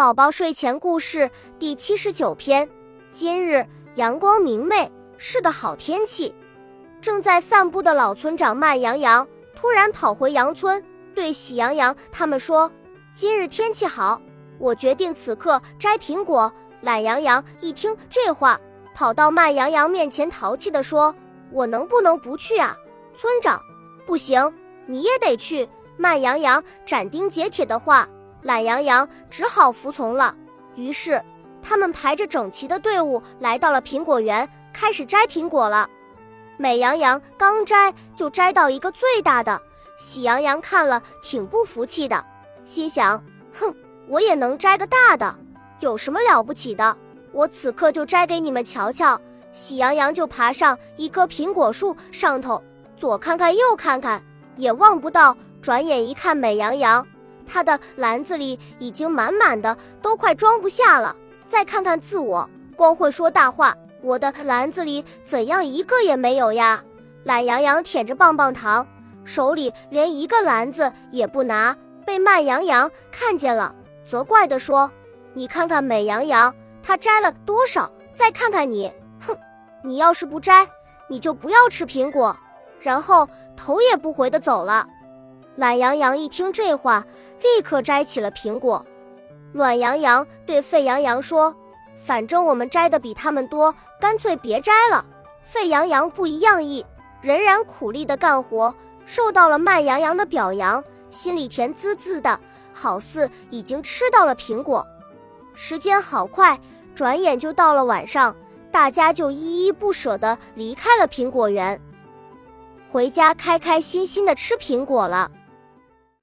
宝宝睡前故事第七十九篇。今日阳光明媚，是个好天气。正在散步的老村长慢羊羊突然跑回羊村，对喜羊羊他们说：“今日天气好，我决定此刻摘苹果。”懒羊羊一听这话，跑到慢羊羊面前，淘气地说：“我能不能不去啊？”村长：“不行，你也得去。”慢羊羊斩钉截铁的话。懒羊羊只好服从了。于是，他们排着整齐的队伍来到了苹果园，开始摘苹果了。美羊羊刚摘就摘到一个最大的，喜羊羊看了挺不服气的，心想：哼，我也能摘个大的，有什么了不起的？我此刻就摘给你们瞧瞧。喜羊羊就爬上一棵苹果树上头，左看看右看看，也望不到。转眼一看，美羊羊。他的篮子里已经满满的，都快装不下了。再看看自我，光会说大话。我的篮子里怎样一个也没有呀？懒羊羊舔着棒棒糖，手里连一个篮子也不拿，被慢羊羊看见了，责怪地说：“你看看美羊羊，它摘了多少？再看看你，哼，你要是不摘，你就不要吃苹果。”然后头也不回地走了。懒羊羊一听这话。立刻摘起了苹果，暖洋洋对沸羊羊说：“反正我们摘的比他们多，干脆别摘了。”沸羊羊不一样意，仍然苦力的干活，受到了慢羊羊的表扬，心里甜滋滋的，好似已经吃到了苹果。时间好快，转眼就到了晚上，大家就依依不舍地离开了苹果园，回家开开心心地吃苹果了。